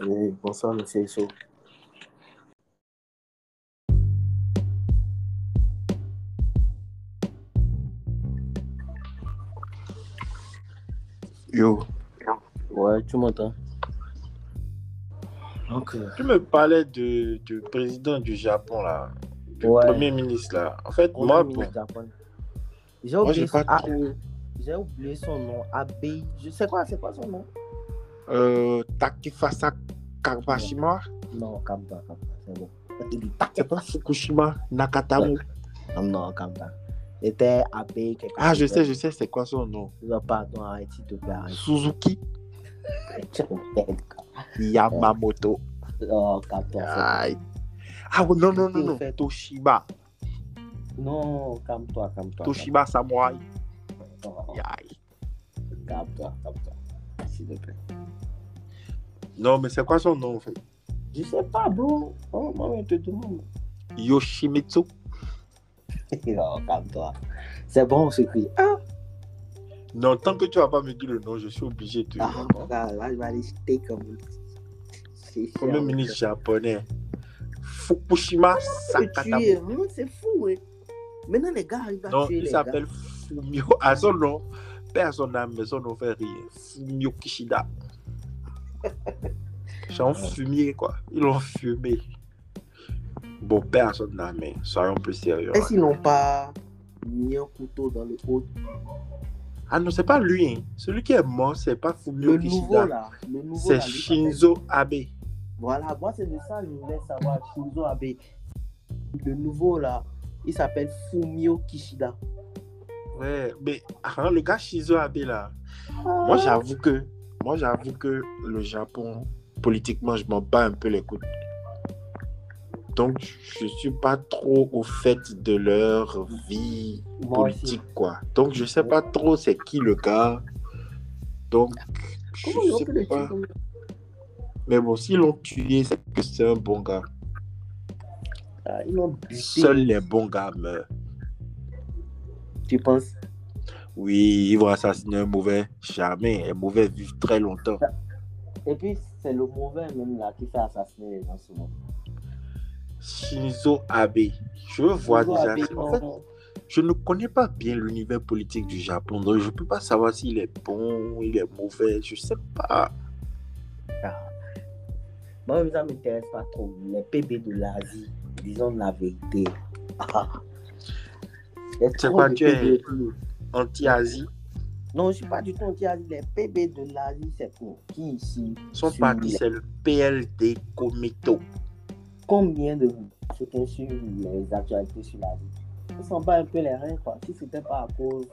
Oui, bonsoir, monsieur Isso. Yo, Ouais, tu m'entends? Euh, tu me parlais de, du président du Japon, là, du Ouais. premier ministre, là. En fait, moi. J'ai oublié, pas ah, trop... j'ai oublié son nom. Abe. Je sais quoi, c'est quoi son nom? Euh, Takifasa Kawashima, Non, calme-toi, calme-toi, c'est bon. C'est pas Fukushima Nakatamu. Non, non, calme-toi. C'était Abe. quelque Ah, je sais, je sais, c'est quoi son nom? Non, pardon, arrête, s'il te plaît, arrête. Suzuki? Yamamoto. Oh, c'est Aïe. Ah, oh, non, non, non, non. Toshiba. Non, calme-toi, calme-toi. Toshiba Samurai. Aïe. Calme-toi, calme-toi. S'il te plaît. Non, mais c'est quoi son nom, en fait? Je sais pas, bro. Oh, moi, je te demande. Yoshimitsu. Non, calme-toi. C'est bon, on se crie. Ah, Non, tant que tu vas pas me dire le nom, je suis obligé de te ah, là, là, je vais aller jeter comme. Premier ministre japonais. Fukushima hein, c'est fou, ouais. Maintenant, les gars arrivent à Non, tuer il les s'appelle Fumio. À son nom, son âme, mais son nom fait rien. Fumio Kishida. Un fumier, quoi. Ils l'ont fumé. Bon, son âme, mais soyons plus sérieux. Est-ce qu'ils n'ont pas mis un couteau dans le haut? Ah non, c'est pas lui. hein. Celui qui est mort, c'est pas Fumio Le Kishida. nouveau, là. Le nouveau, C'est là, Shinzo Abe. Voilà, moi, c'est de ça que je voulais savoir. Shinzo Abe. Le nouveau, là, il s'appelle Fumio Kishida. Ouais, mais ah, le gars Shinzo Abe, là, moi j'avoue que, moi j'avoue que le Japon, politiquement, je m'en bats un peu les couilles. Donc, je suis pas trop au fait de leur vie Moi aussi. politique, quoi. Donc, je sais pas trop c'est qui le gars. Donc, Comment je sais pas. Mais bon, s'ils l'ont tué, c'est que c'est un bon gars. Ils buté. Seuls les bons gars meurent. Tu penses? Oui, ils vont assassiner un mauvais. Jamais. Un mauvais vivent très longtemps. Et puis, c'est le mauvais même là qui fait assassiner les gens souvent. Shinzo Abe. Je vois Shinzo déjà. Abe, En fait, je ne connais pas bien l'univers politique du Japon, donc je ne peux pas savoir s'il est bon, il est mauvais, je sais pas. Moi, ça ne m'intéresse pas trop. Les PB de l'Asie, disons la vérité. Ah. C'est tu es-. Anti-Asie, Non, je ne suis pas du tout anti-Asie. Les PB de l'Asie, c'est pour qui ici? Son parti les- c'est le PLD Komito. Combien de c'était sur les actualités sur l'Asie? Ils s'en bat un peu les reins, quoi. Si ce n'était pas à cause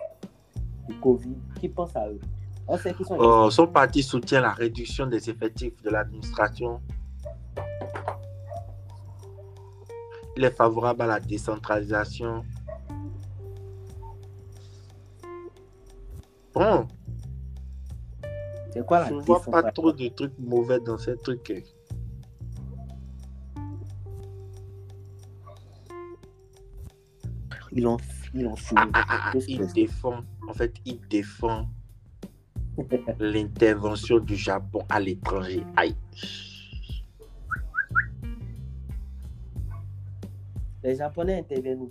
du Covid, qui pense à eux? On sait qu'ils sont. Euh, son parti soutient la réduction des effectifs de l'administration. Il est favorable à la décentralisation. Bon, C'est quoi la je ne vois pas trop de trucs mauvais dans ces trucs. hein. L'ont ils l'ont fini. Ah, ah, ah, il défend, en fait, il défend l'intervention du Japon à l'étranger. Aïe. Les Japonais interviennent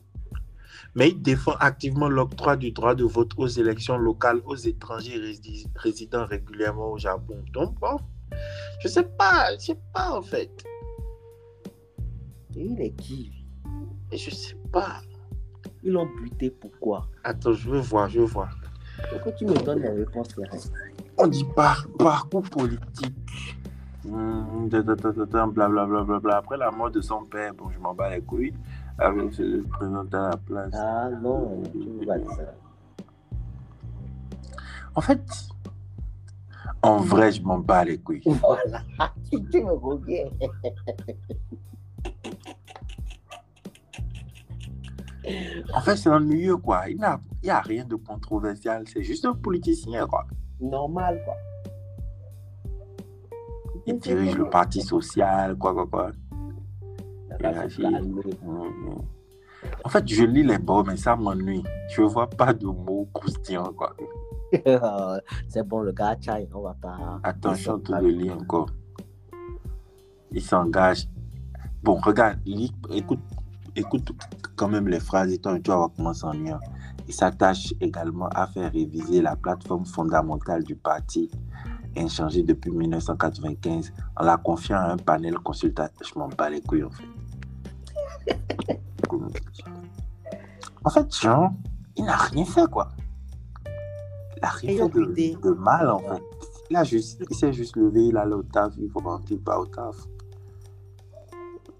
Mais il défend activement l'octroi du droit de vote aux élections locales aux étrangers rési- résidant régulièrement au Japon. Donc, bon, je sais pas, je sais pas en fait. Et il est qui Je sais pas. Ils l'ont buté pourquoi Attends, je veux voir, je veux voir. Pourquoi tu me donnes réponses terrestres On dit par, parcours politique. Bla, bla, bla. Après la mort de son père, bon, je m'en bats les couilles. Avec le président à la place. Ah non, tu dire ça. En fait, en vrai, je m'en bats les couilles. Voilà, tu, tu me reviens. En fait, c'est ennuyeux, quoi. Il n'y a, il y a rien de controversial. C'est juste un politicien, quoi. Normal, quoi. Il dirige le parti social, quoi, quoi, quoi. Calmer. Mhm. En fait, je lis les mots, mais ça m'ennuie. Je vois pas de mots croustillants, quoi. C'est bon, le gars, Chai, on va pas. En train de lire encore. il s'engage. Bon, regarde, lis- écoute, écoute quand même les phrases et toi, tu vas voir comment ça s'ennuie. Il s'attache également à faire réviser la plateforme fondamentale du parti, inchangée depuis 1995, en la confiant à un panel consultatif. Je m'en bats les couilles, en fait. En fait, Jean, il n'a rien fait, quoi. Il n'a rien fait de, mal, en fait. Il, a juste, il s'est juste levé, il allait au taf, il faut rentrer, pas au taf.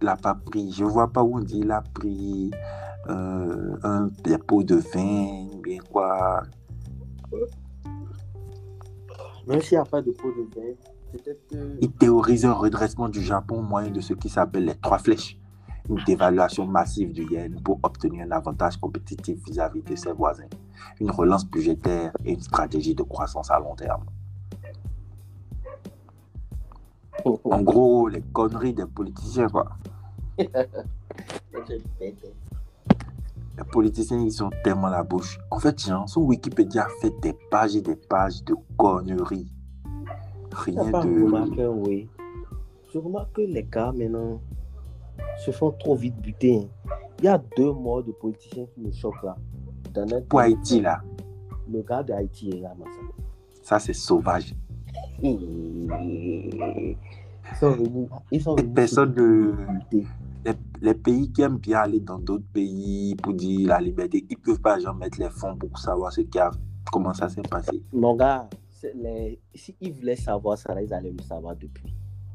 Il n'a pas pris, je vois pas où on dit, il a pris euh, un de vin, bien quoi. Même s'il n'y a pas de pot de vin, peut-être que. Il théorise un redressement du Japon au moyen de ce qui s'appelle les trois flèches. Une dévaluation massive du yen pour obtenir un avantage compétitif vis-à-vis de ses voisins. Une relance budgétaire et une stratégie de croissance à long terme. En gros, les conneries des politiciens, quoi. Les politiciens, ils ont tellement la bouche. En fait, Jean, son Wikipédia fait des pages et des pages de conneries. Rien pas de. remarqué, oui. Je remarque que les gars, maintenant, se font trop vite buter. hein. Il y a deux morts de politiciens qui me choquent là. Dans notre Pour Haïti, là, Le gars d'Haïti est là, ça, c'est sauvage. Ils sont venus. Ils sont Les venus personnes de. Les, les pays qui aiment bien aller dans d'autres pays pour dire la liberté, ils ne peuvent pas genre, mettre les fonds pour savoir ce qu'il y a, comment ça s'est passé? Mon gars, les... s'ils voulaient savoir ça, là, ils allaient le savoir depuis.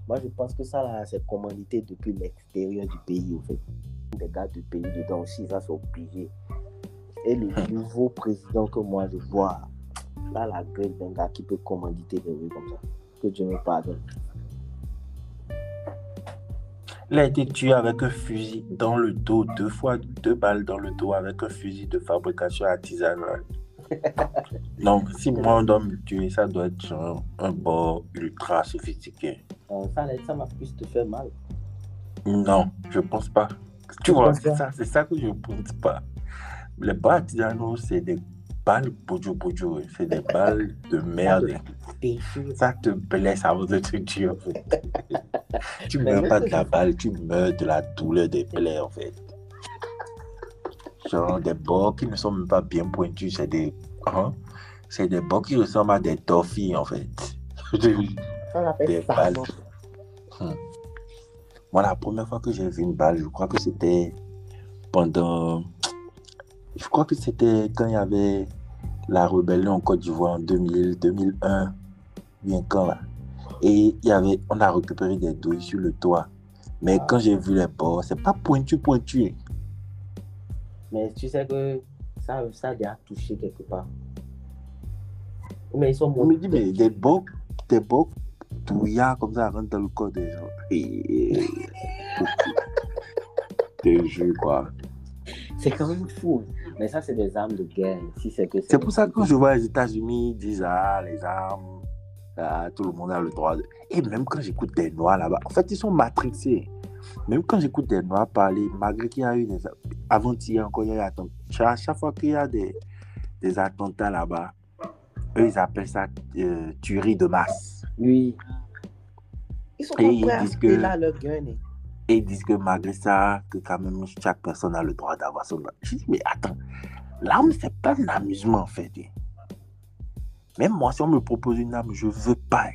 Moi, je pense que ça, là, c'est commandité depuis l'extérieur du pays, en fait. Des gars du pays dedans aussi, ça, c'est obligé. Et le nouveau président que moi, je vois, là, la gueule d'un gars qui peut commanditer des rues comme ça. Que Dieu me pardonne. Il a été tué avec un fusil dans le dos, deux fois, deux balles dans le dos avec un fusil de fabrication artisanale. Donc, si moi on doit me tuer, ça doit être genre un bord ultra sophistiqué. Euh, ça, ça m'a plus te faire mal. Non, je pense pas. Tu Tu vois, c'est ça, c'est ça que je pense pas. Les balles artisanaux, c'est des balles boudjou boudjou, c'est des balles de merde. Péché. Ça te blesse avant de te tuer, en fait. tu meurs pas de la balle, tu meurs de la douleur des plaies, en fait. Genre des bords qui ne sont même pas bien pointus, c'est des. hein, C'est des bords qui ressemblent à des torfilles, en fait. Des ça. balles. non? Moi, la première fois que j'ai vu une balle, je crois que c'était pendant. Je crois que c'était quand il y avait la rébellion en Côte d'Ivoire en 2000, 2001, bien quand là. Et il y avait, on a récupéré des douilles sur le toit. Mais quand j'ai vu les bords, c'est pas pointu, pointu. Mais tu sais que ça, ça a déjà touché quelque part. Mais ils sont On me montés. dit, mais des bords, des bords douillards comme ça rentrent dans le corps des gens. Et. Je te jure, quoi. C'est quand même fou. Mais ça, c'est des armes de guerre. Si c'est que C'est pour ça que quand je vois les États-Unis, ils disent Ah, les armes, ah, tout le monde a le droit de. Et même quand j'écoute des Noirs là-bas, en fait, ils sont matrixés. Même quand j'écoute des Noirs parler, malgré qu'il y a eu des. Avant-hier encore, il y a eu attentats. À chaque fois qu'il y a des, des attentats là-bas, eux, ils appellent ça euh, tuerie de masse. Oui. Ils sont Et ils disent que- là leur gun. hein. Et ils disent que malgré ça, que quand même chaque personne a le droit d'avoir son arme. Je dis, mais attends, l'arme, c'est pas un amusement en fait. hein. Même moi, si on me propose une arme, je veux pas.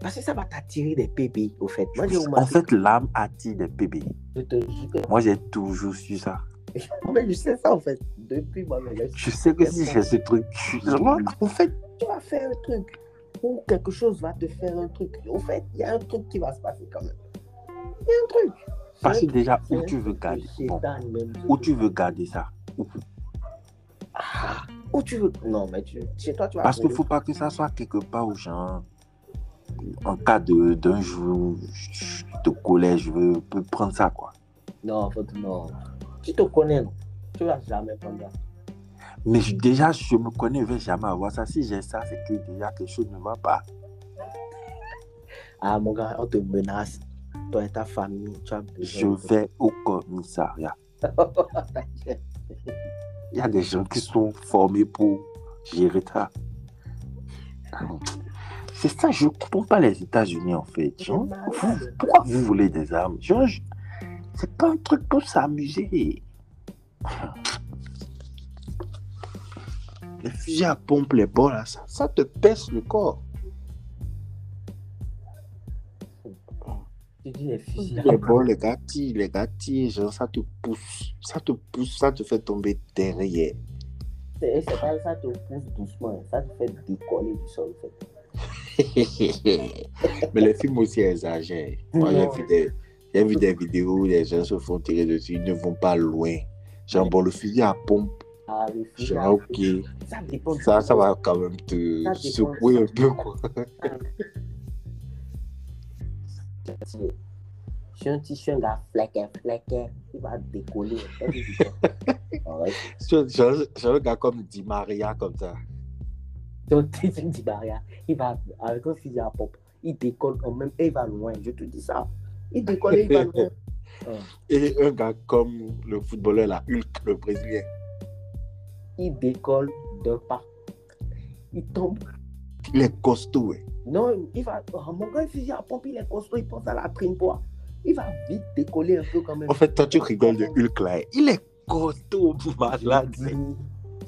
Parce que ça va t'attirer des bébés, au fait. Moi, En fait, l'arme attire des bébés. Je te jure Moi, j'ai toujours su ça. Mais je sais ça, en fait. Depuis moi, je sais que si j'ai ce truc, en fait, Tu vas faire un truc. Ou quelque chose va te faire un truc. Au fait, il y a un truc qui va se passer quand même. Il y a un truc. parce que déjà, où tu veux garder bon. Où tu veux garder ça? Ah, où tu veux. Non, mais tu... chez toi, tu vas. Parce qu'il ne faut pas que ça soit quelque part où, genre, en cas de- d'un jour de colère, je veux peux prendre ça, quoi. Non, non. Tu te connais, non? Tu vas jamais prendre ça. Mais je- déjà, je me connais, je ne vais jamais avoir ça. Si j'ai ça, c'est que déjà quelque chose ne va pas. Ah, mon gars, on te menace. Toi et ta famille, tu as Je besoin. de- vais au commissariat. Il y a des gens qui sont formés pour gérer ça. C'est ça, je comprends pas les États-Unis en fait. C'est Genre, vous- pourquoi vous voulez des armes c'est pas un truc pour s'amuser. Les fusils à pompe, les balles, là, ça, ça te pèse le corps. Tu dis les fusils. Les balles, les gars tirent, les gars tirent, genre, ça te pousse, ça te pousse, ça te fait tomber derrière. C'est c'est pas ça te pousse doucement, ça te fait décoller du sol. en fait. Mais les films aussi exagèrent. Moi, j'ai vu, des, j'ai vu des vidéos où les gens se font tirer dessus, ils ne vont pas loin. Genre, bon, le fusil à pompe, Ah, les fusils, genre, ok, ça dépend de ça, ça va quand même te secouer un peu, quoi. Je suis un petit flequé, flequé, il va décoller. Genre un gars comme Di Maria, comme ça. Donc, tu dis Maria, il va avec un fusil à pompe, il décolle quand même et il va loin. Je te dis ça. Il décolle et il va loin. Et un gars comme le footballeur, là, Hulk, le brésilien. Il décolle d'un pas. Il tombe. Il est costaud, ouais. Non, il va. Oh, mon gars, le fusil à pompe, il est costaud, il pense à la trine poids. Il va vite décoller un peu quand même. En fait, toi, tu rigoles de Hulk, là. Il est costaud, malade.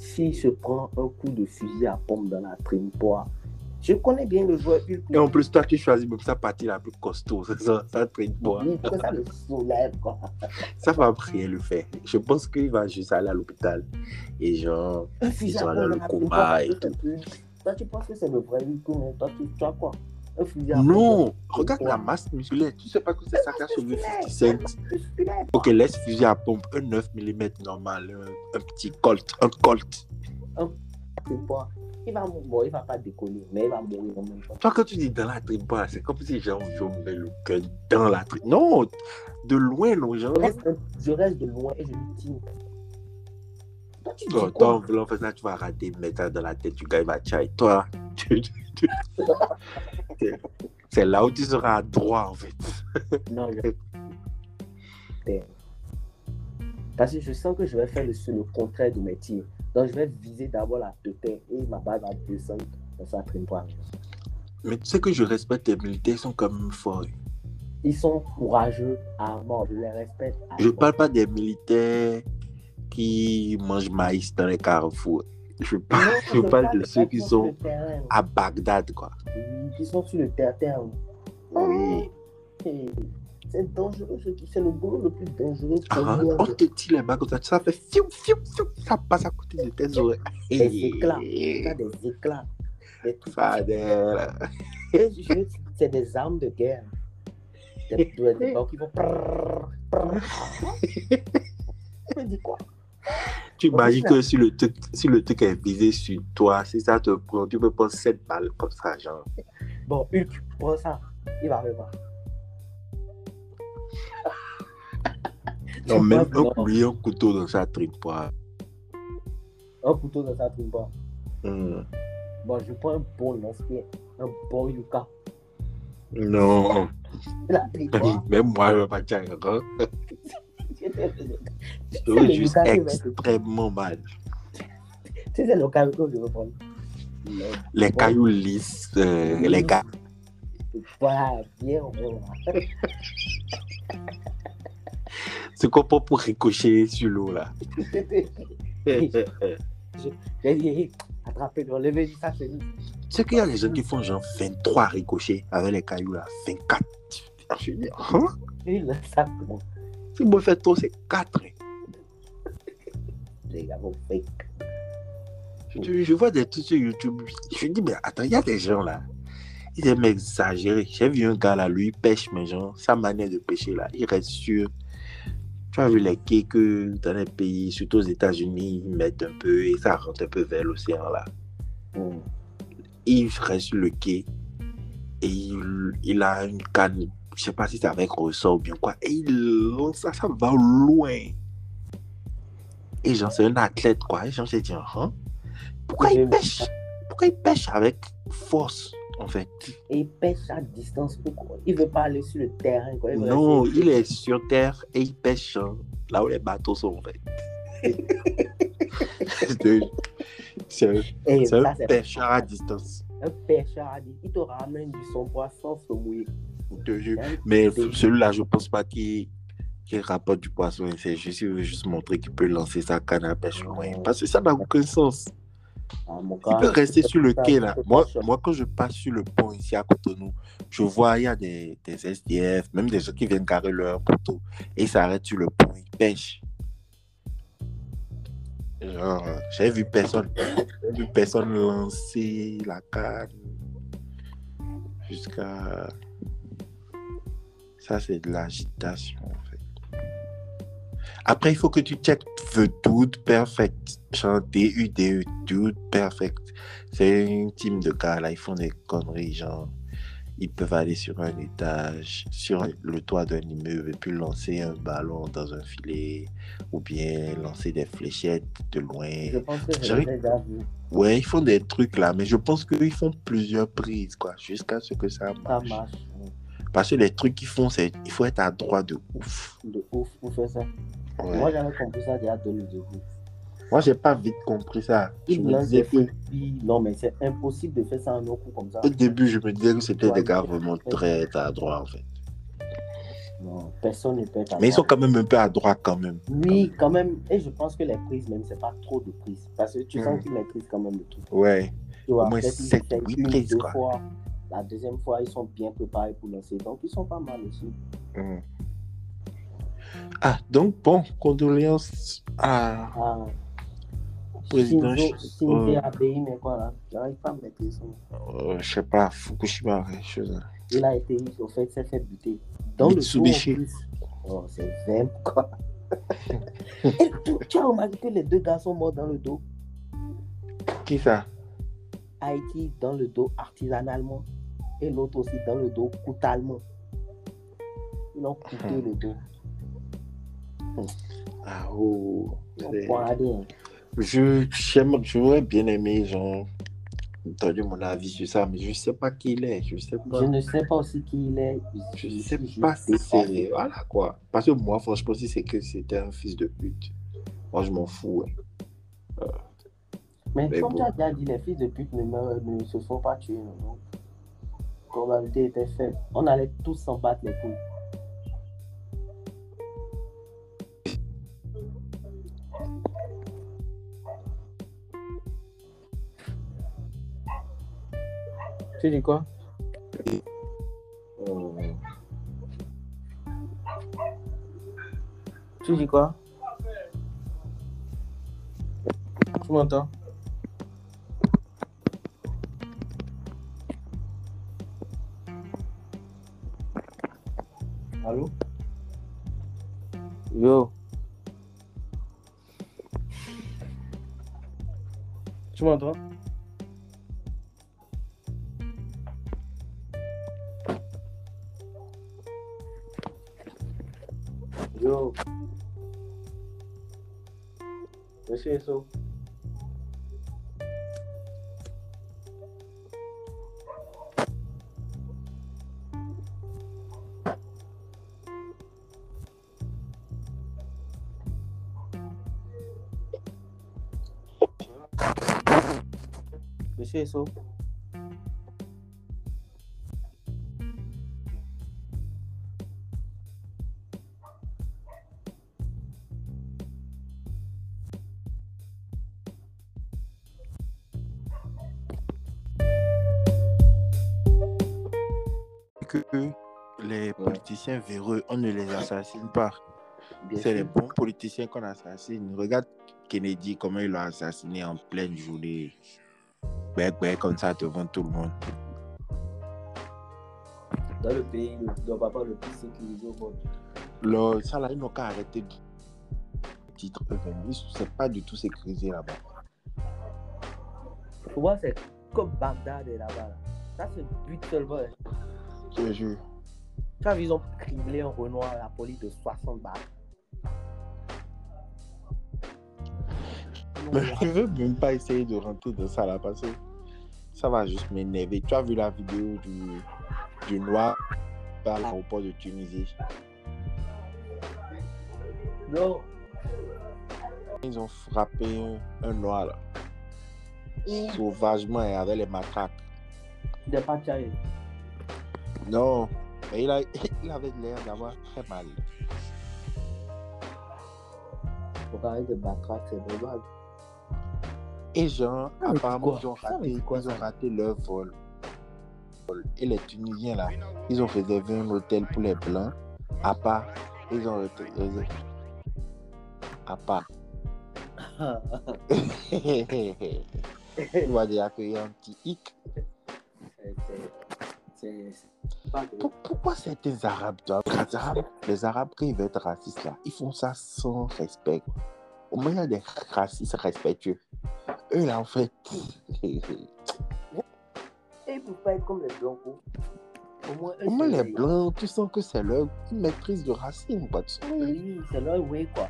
S'il se prend un coup de fusil à pompe dans la trine poids, je connais bien le joueur. Et en plus, toi, tu choisis même sa partie la plus costaud. C'est ça, ça traîne. Oui, ça le soulève, quoi. Ça va rien le faire. Je pense qu'il va juste aller à l'hôpital. Et genre, Ils sont dans le poids, et toi, tu- Toi, tu penses que c'est le vrai Hulk, mais toi, tu, tu as quoi? Un fusil à pompe. non, regarde la masse musculaire. Tu sais pas que c'est ça qui a sauvé 50 Cent. Musculaire. Ok, laisse fusil à pompe, un 9 mm normal, un, un petit Colt, un Colt. Trine poids. Il va, mou- bon, il va pas décoller, mais il va mourir en même temps. Toi, quand tu dis dans la tripe, c'est comme si genre, je mets le cœur dans la tripe. Non, de loin, non, genre. Je reste, je reste de loin et je lui tire. Tu dis quoi? Toi, en voulant faire ça, tu vas rater, mettre ça dans la tête il va tchaï. Toi, tu- tu- tu- c'est- là où tu seras droit, en fait. Non, je... Parce que je sens que je vais faire le, le contraire de mes tirs. Donc, je vais viser d'abord la tête et ma balle va descendre dans sa poids. Mais tu sais que je respecte les militaires, ils sont quand même forts. Ils sont courageux à mort, je les respecte. à Je mort. parle pas des militaires qui mangent maïs dans les carrefours. Je Non, parle, je parle parle de ceux qui sont à Bagdad, quoi. Oui, qui sont sur le terrain. Oui. Et C'est dangereux, c'est le boulot le plus dangereux Ah, on te tire les comme ça, ça fait fiou, fiou, fiou, ça passe à côté de tes oreilles. Des éclats. Des éclats. Des trucs. C'est des armes de guerre. Des, des, des balles qui vont. Je me dis quoi? Tu imagines que si le, truc, si le truc est visé sur toi, si ça te prend, tu peux prendre 7 balles comme ça, genre. Bon, Hulk, prends ça. Il va arriver. Non, même Non. un couteau dans sa quoi. Un couteau dans sa. Hmm. Bon, je prends un bon lance-pied. Un bon Yuka. Non. La. Même moi, je ne vais pas dire. C'est Je le veux juste extrêmement mal. Tu sais, le cas que je vais prendre. Le Les bon- cailloux lisses, euh, les gars. Voilà, bien rond. C'est qu'on prend pour ricocher sur l'eau, là? J'ai dit, attrapez-le, levez ça, c'est sais qu'il y a des gens qui font genre 23 ricochets avec les cailloux, là. 24. Je dis, hein? Et le sac, bon, Si moi, fais trop, c'est 4. les gars vont fake. Je, je vois des trucs sur YouTube. Je dis, mais attends, il y a des gens là. Ils aiment exagérer. J'ai vu un gars là, lui, il pêche, mais genre, sa manière de pêcher là, il reste sur. Tu as vu les quais que dans les pays, surtout aux États-Unis, ils mettent un peu et ça rentre un peu vers l'océan là. Mm. Il reste sur le quai et il, il a une canne, je sais pas si c'est avec ressort ou bien quoi, et il lance ça, ça va loin. Et genre, c'est un athlète quoi. Et genre, j'ai dit, hein? Pourquoi il pêche? Pourquoi il pêche avec force en fait? Et il pêche à distance. Pourquoi Il veut pas aller sur le terrain. Quoi. Il Non, il est sur terre et il pêche hein, là où les bateaux sont en fait. C'est un- c'est un, c'est pêcheur à distance. un pêcheur, il te ramène du son poisson se mouiller. Jure. Mais celui-là, je pense pas qu'il rapporte du poisson. C'est juste, il veut juste montrer qu'il peut lancer sa canne à pêche loin. Parce que ça n'a aucun sens. Ah, Il peut rester sur le quai là. Moi, moi, quand je passe sur le pont ici à Cotonou, je vois il y a des, des SDF, même des gens qui viennent garer leur poteau et ils s'arrêtent sur le pont, ils pêchent. Genre, j'ai vu personne, j'ai vu personne lancer la canne jusqu'à. Ça, c'est de l'agitation en fait. Après, il faut que tu checkes the dude perfect. Genre D-U-D-E, dude perfect. C'est une team de gars là, ils font des conneries, genre. Ils peuvent aller sur un étage, sur le toit d'un immeuble et puis lancer un ballon dans un filet ou bien lancer des fléchettes de loin. Je pense que je. Ouais, ils font des trucs là, mais je pense qu'ils font plusieurs prises, quoi, jusqu'à ce que ça Ça marche. Parce que les trucs qu'ils font, c'est il faut être à droite de ouf. De ouf pour faire ça. Ouais. Moi, j'avais compris ça déjà de début. Moi, j'ai pas vite compris ça. Je me disais que. Non, mais c'est impossible de faire ça en un coup comme ça. au début, je me disais que c'était des gars vraiment très à droite, en fait. Non, personne ne peut être à Mais ils sont quand même un peu à droite, quand même. Oui, quand même. Et je pense que les prises, même, c'est pas trop de prises. Parce que tu Mhm. sens qu'ils maîtrisent quand même le truc. Ouais. Tu vois, Au moins peut-être ils sept, essayent huit une, prises, deux quoi. fois. La deuxième fois, ils sont bien préparés pour lancer. Donc, ils sont pas mal aussi. Mhm. Ah, donc, bon, condoléances à. Ah, Président Shinzo, Shi- Shinzo euh, Abe, mais quoi là J'arrive pas à maîtriser son euh, je sais pas, Fukushima, ouais, chose. là. Il a été, au fait, s'est fait buter. Dans le plus. Oh, c'est vim, quoi. Et tu, tu as remarqué que les deux gars sont morts dans le dos? Qui ça? Haïti dans le dos artisanalement. Et l'autre aussi dans le dos brutalement. Ils ont coupé Mhm. le dos. Ah, oh. Hein. Je j'aurais bien aimé, genre, entendu mon avis sur ça, mais je sais pas qui il est. Je sais pas. Je ne sais pas aussi qui il est. Je suis sais pas si c'est. Voilà quoi. Parce que moi, franchement, si c'est que c'était un fils de pute, moi je m'en fous. hein. Mais Mais comme bon. tu as déjà dit, les fils de pute ne, ne se font pas tuer. non, probabilité était faible. On allait tous s'en battre les couilles. Tu dis quoi? Euh, Tu dis quoi? Tu m'entends? Tu m'entends Yo. Monsieur Esso. Que les politiciens véreux, on ne les assassine pas. C'est les bons politiciens qu'on assassine. Regarde Kennedy, comment il l'a assassiné en pleine journée. Bec, comme ça devant tout le monde. Dans le pays, le, le papa le plus sécurisé au monde. Là, ils n'ont qu'à arrêter de titre ne sont pas du tout sécurisés là-bas. Pour moi, c'est comme Bagdad là-bas. là. Ça, c'est le but seulement. hein. Je te jure. Tu as vu, ils ont criblé un Renoir à la police de 60 balles. Mais je veux même pas essayer de rentrer dans ça là parce que ça va juste m'énerver. Tu as vu la vidéo du, du noir à l'aéroport de Tunisie? Non, Ils ont frappé un, un noir là, sauvagement et avec les matraques. Des Pachai. Non, mais il, a, il avait l'air d'avoir très mal. Pour arrêter de battre, c'est normal. Et genre, dire apparemment, ils ont raté, dire quoi, ils ont raté leur vol. Et les Tunisiens, là, ils ont réservé un hôtel pour les Blancs, à part. Ils ont réservé. À part. Il va déjà accueillir un petit hic. Pourquoi certains Arabes doivent les Arabes, les Arabes, quand ils veulent être racistes, là, ils font ça sans respect. Au moins, il y a des racistes respectueux. Eux, là, en fait. Et ils peuvent pas être comme les blancs. Au moins, eux, Au moins, les Blancs, tu sens que c'est leur maîtrise du racisme. Quoi. Tu oui. Oui, c'est leur way, quoi.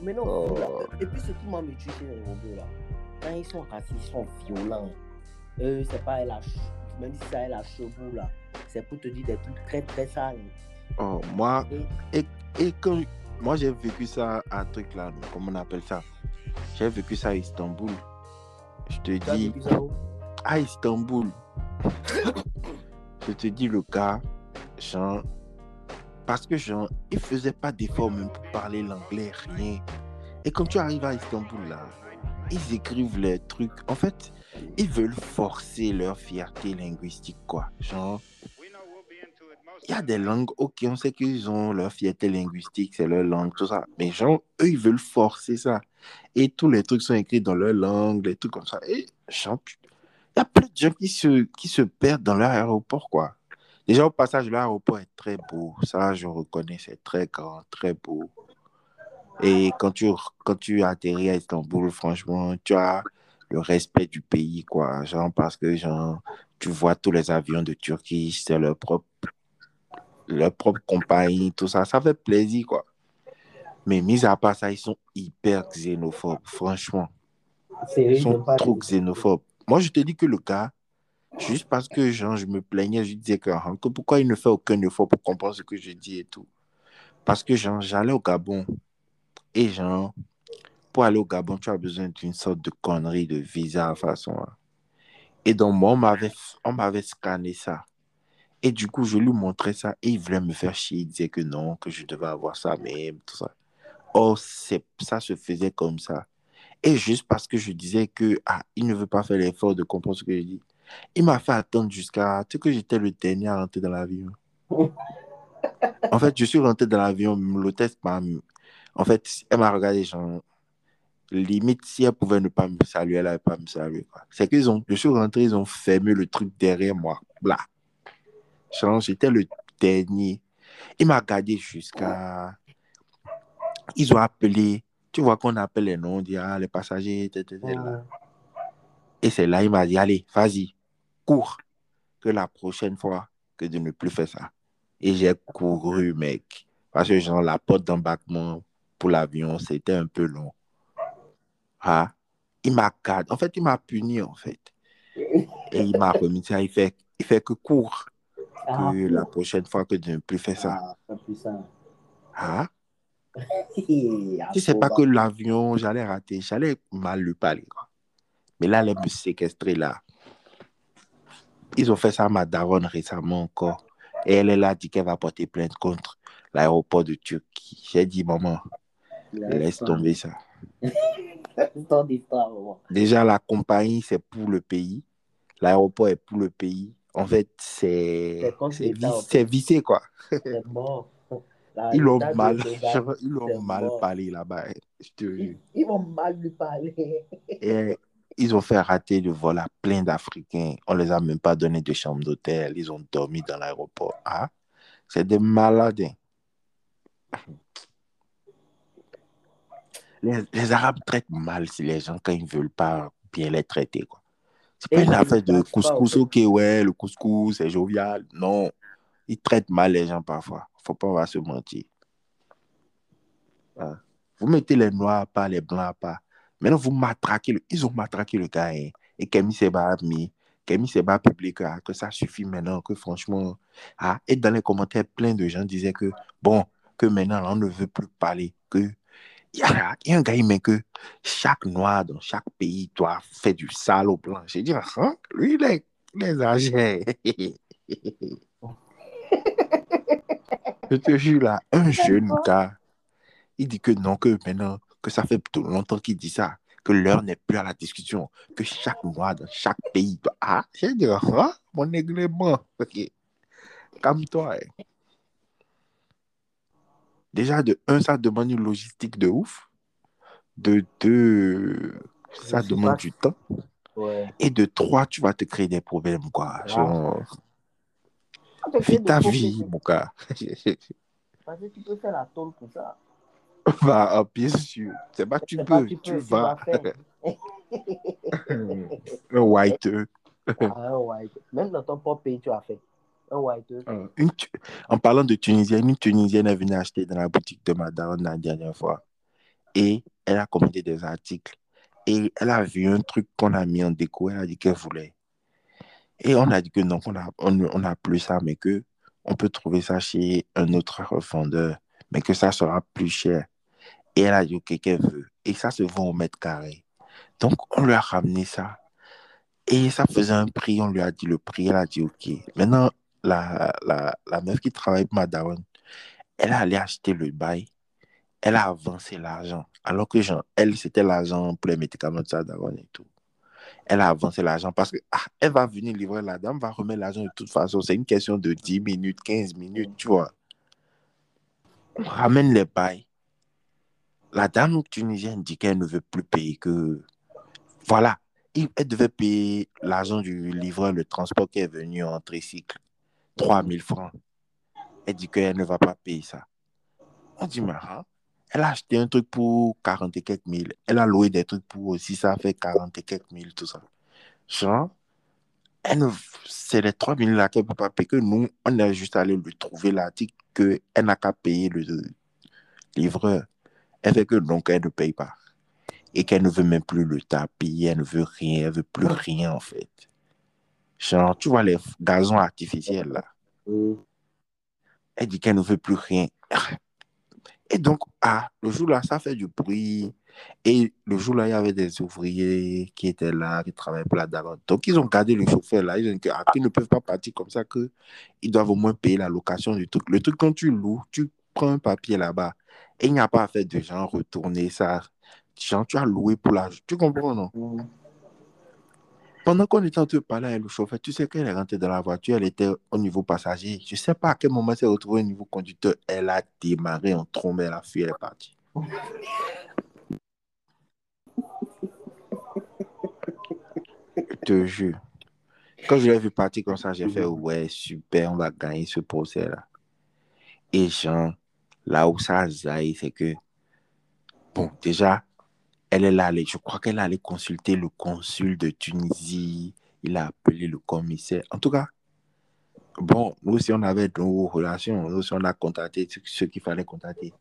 Mais non, Oh. là. Et puis, ce qui m'a tue chez les robots, là, quand ils sont racistes, ils sont violents. Eux, c'est pas la même si ça est la chevaux, là, c'est pour te dire des trucs très, très sales. Oh, moi, Et et, quand moi j'ai vécu ça à un truc là, comment on appelle ça? J'ai vécu ça à Istanbul. Je te dis, à Istanbul, je te dis le gars, genre, parce que genre, il faisait pas d'effort même pour parler l'anglais, rien. Et quand tu arrives à Istanbul là, ils écrivent les trucs. En fait, ils veulent forcer leur fierté linguistique, quoi. Genre, il y a des langues, ok, on sait qu'ils ont leur fierté linguistique, c'est leur langue, tout ça. Mais genre, eux, ils veulent forcer ça. Et tous les trucs sont écrits dans leur langue, les trucs comme ça. Et il y a plein de gens qui se, qui se perdent dans leur aéroport, quoi. Déjà, au passage, l'aéroport est très beau. Ça, je reconnais, c'est très grand, très beau. Et quand tu, quand tu atterris à Istanbul, franchement, tu as le respect du pays, quoi. Genre, parce que, genre, tu vois tous les avions de Turquie, c'est leur propre, leur propre compagnie, tout ça. Ça fait plaisir, quoi. Mais mis à part ça, ils sont hyper xénophobes, franchement. Ils sont trop xénophobes. Moi, je te dis que le gars, juste parce que genre, je me plaignais, je disais que, hein, que pourquoi il ne fait aucun effort pour comprendre ce que je dis et tout. Parce que genre, j'allais au Gabon et genre, pour aller au Gabon, tu as besoin d'une sorte de connerie de visa façon. hein. Et donc, moi, on m'avait, on m'avait scanné ça. Et du coup, je lui montrais ça et il voulait me faire chier. Il disait que non, que je devais avoir ça même, tout ça. Or, c'est, ça se faisait comme ça. Et juste parce que je disais que ah, il ne veut pas faire l'effort de comprendre ce que je dis, il m'a fait attendre jusqu'à sais que j'étais le dernier à rentrer dans l'avion. en fait, je suis rentré dans l'avion, l'hôtesse m'a. En fait, elle m'a regardé, genre, limite, si elle pouvait ne pas me saluer, elle n'allait pas me saluer. C'est qu'ils ont, je suis rentré, ils ont fermé le truc derrière moi. Blah. Genre, j'étais le dernier. Il m'a gardé jusqu'à. Ils ont appelé. Tu vois qu'on appelle les noms, on dit ah, les passagers, là. Et c'est là, il m'a dit, allez, vas-y, cours. Que la prochaine fois, que de ne plus faire ça. Et j'ai couru, mec. Parce que, genre, la porte d'embarquement pour l'avion, c'était un peu long. Ah, il m'a gardé. En fait, il m'a puni, en fait. Et il m'a remis ça. Il fait, il fait que cours. Ah, Que la prochaine fois, que de ne plus faire ça. ah, ça. Ah, si c'est pas que l'avion, j'allais rater, j'allais mal lui parler. Mais là, elle me séquestrer là. Ils ont fait ça à ma daronne récemment encore. Et elle, elle a dit qu'elle va porter plainte contre l'aéroport de Turquie. J'ai dit, maman, laisse tomber ça. Déjà, la compagnie, c'est pour le pays. L'aéroport est pour le pays. En fait. c'est vissé, quoi. C'est mort. Ils l'ont mal, ils l'ont mal mort. parlé là-bas. Jure. Ils, ils vont mal lui parler. Et ils ont fait rater le vol à plein d'Africains. On les a même pas donné de chambre d'hôtel. Ils ont dormi dans l'aéroport. Ah, c'est des malades. hein. Les, les Arabes traitent mal si les gens quand ils veulent pas bien les traiter. quoi. C'est pas Et une affaire de pas, couscous. Ok, ouais, le couscous, c'est jovial. Non, ils traitent mal les gens parfois. Faut pas on va se mentir. Ah. Vous mettez les noirs part, les blancs part. Maintenant, vous matraquez. Le... Ils ont matraqué le gars. hein. Et Kemi Seba a mis. Kemi Seba a publié que, ah, que ça suffit maintenant, que franchement. Ah, et dans les commentaires, plein de gens disaient que, bon, que maintenant, on ne veut plus parler. Que il y a, il un gars, il met que chaque noir dans chaque pays doit faire du sale au blanc. J'ai dit, ah, lui, il est agents. Je te jure, là, un jeune gars, il dit que non, que maintenant, que ça fait longtemps qu'il dit ça, que l'heure n'est plus à la discussion, que chaque mois, dans chaque pays, ah, j'ai dit, ah, mon aiglement, ok, calme-toi. hein. Déjà, de un, ça demande une logistique de ouf. De deux, ça demande pas. du temps. Ouais. Et de trois, tu vas te créer des problèmes, quoi. Genre, Ah, des ta vie, mon gars. Parce que tu peux faire la tôle pour ça. bah, ah, bien sûr. C'est pas tu peux, tu vas. Un white. Ah, un white. Même dans ton propre pays, tu as fait. Un white. Une Tu- en parlant de Tunisienne, une Tunisienne est venue acheter dans la boutique de Madame la dernière fois. Et elle a commandé des articles. Et elle a vu un truc qu'on a mis en déco. Elle a dit qu'elle voulait. Et on a dit que non, qu'on a, on on n'a plus ça, mais que on peut trouver ça chez un autre revendeur, mais que ça sera plus cher. Et elle a dit OK, qu'elle veut. Et ça se vend au mètre carré. Donc, on lui a ramené ça. Et ça faisait un prix, on lui a dit le prix, elle a dit OK. Maintenant, la, la, la meuf qui travaille pour Madame, elle allée acheter le bail, elle a avancé l'argent. Alors que, genre, elle, c'était l'argent pour les médicaments de sa daronne et tout. Elle a avancé l'argent parce que ah, elle va venir livrer la dame, va remettre l'argent de toute façon. C'est une question de 10 minutes, 15 minutes, tu vois. On ramène les bails. La dame tunisienne dit qu'elle ne veut plus payer que. Voilà. Il- Elle devait payer l'argent du livreur, le transport qui est venu en tricycle. 3000 francs. Elle dit qu'elle ne va pas payer ça. On dit, mais hein, elle a acheté un truc pour 40 et quelques mille. Elle a loué des trucs pour aussi, ça fait 40 et quelques mille, tout ça. Genre, c'est les 3 000 là qu'elle ne peut pas payer. Que nous, on est juste allé lui trouver l'article qu'elle n'a qu'à payer le livreur. Elle fait que donc elle ne paye pas. Et qu'elle ne veut même plus le tapis, elle ne veut rien, elle ne veut plus rien en fait. Genre, tu vois les gazons artificiels là. Oui. Elle dit qu'elle ne veut plus rien. Et donc, ah, le jour-là, ça fait du bruit. Et le jour-là, il y avait des ouvriers qui étaient là, qui travaillaient pour la daronne. Donc, ils ont gardé le chauffeur là. Ils ont dit ah, qu'ils ne peuvent pas partir comme ça, qu'ils doivent au moins payer la location du truc. Le truc, quand tu loues, tu prends un papier là-bas. Et il n'y a pas à faire de genre retourner ça. Genre, tu as loué pour la... Tu comprends, non? Mm. Pendant qu'on était en train de parler avec le chauffeur, tu sais qu'elle est rentrée dans la voiture, elle était au niveau passager. Je ne sais pas à quel moment elle s'est retrouvée au niveau conducteur. Elle a démarré en trombe, elle a fui, elle est partie. Je te jure. Quand je l'ai vu partir comme ça, j'ai fait ouais, super, on va gagner ce procès-là. Et genre, là où ça zaille, c'est que, bon, déjà, elle est allée- je crois qu'elle allée consulter le consul de Tunisie. Il a appelé le commissaire. En tout cas, bon, nous aussi, on avait nos relations. Nous aussi, on a contacté ce- ceux qu'il fallait contacter.